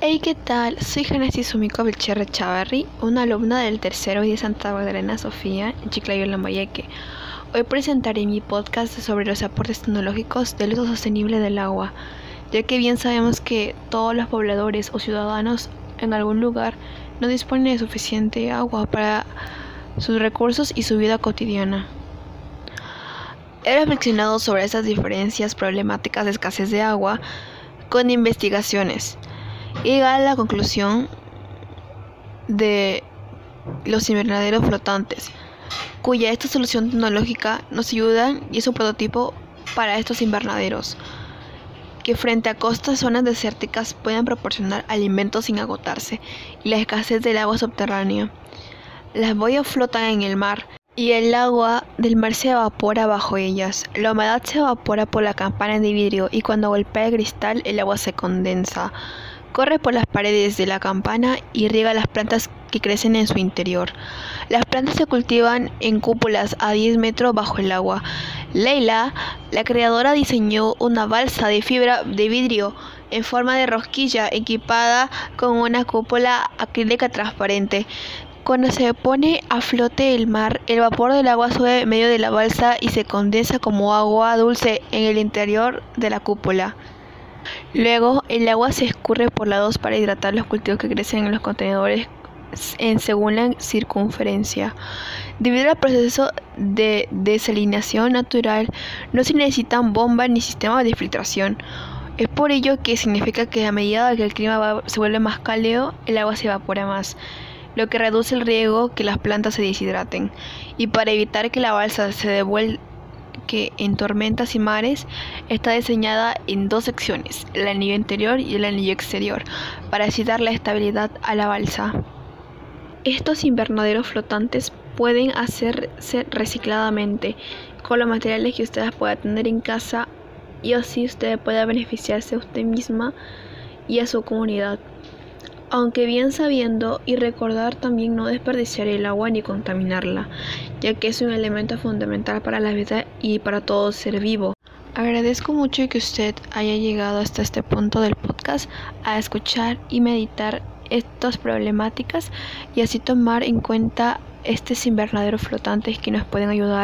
Hey, ¿qué tal? Soy Genesis Sumiko Vilcherre Chavarri, una alumna del tercero y de Santa Magdalena Sofía en Chiclayo, Lambayeque. Hoy presentaré mi podcast sobre los aportes tecnológicos del uso sostenible del agua, ya que bien sabemos que todos los pobladores o ciudadanos en algún lugar no disponen de suficiente agua para sus recursos y su vida cotidiana. He reflexionado sobre esas diferencias problemáticas de escasez de agua con investigaciones llega a la conclusión de los invernaderos flotantes, cuya esta solución tecnológica nos ayuda y es un prototipo para estos invernaderos, que frente a costas zonas desérticas pueden proporcionar alimentos sin agotarse y la escasez del agua subterránea. Las boyas flotan en el mar y el agua del mar se evapora bajo ellas. La humedad se evapora por la campana de vidrio y cuando golpea el cristal el agua se condensa. Corre por las paredes de la campana y riega las plantas que crecen en su interior. Las plantas se cultivan en cúpulas a 10 metros bajo el agua. Leila, la creadora, diseñó una balsa de fibra de vidrio en forma de rosquilla equipada con una cúpula acrílica transparente. Cuando se pone a flote el mar, el vapor del agua sube en medio de la balsa y se condensa como agua dulce en el interior de la cúpula. Luego, el agua se escurre por lados para hidratar los cultivos que crecen en los contenedores en según la circunferencia. Debido al proceso de desalinación natural, no se necesitan bombas ni sistemas de filtración. Es por ello que significa que a medida que el clima se vuelve más cálido, el agua se evapora más, lo que reduce el riesgo que las plantas se deshidraten. Y para evitar que la balsa se que en tormentas y mares está diseñada en dos secciones, el anillo interior y el anillo exterior, para así darle estabilidad a la balsa. Estos invernaderos flotantes pueden hacerse recicladamente con los materiales que ustedes puedan tener en casa y así usted pueda beneficiarse a usted misma y a su comunidad aunque bien sabiendo y recordar también no desperdiciar el agua ni contaminarla, ya que es un elemento fundamental para la vida y para todo ser vivo. Agradezco mucho que usted haya llegado hasta este punto del podcast a escuchar y meditar estas problemáticas y así tomar en cuenta estos invernaderos flotantes que nos pueden ayudar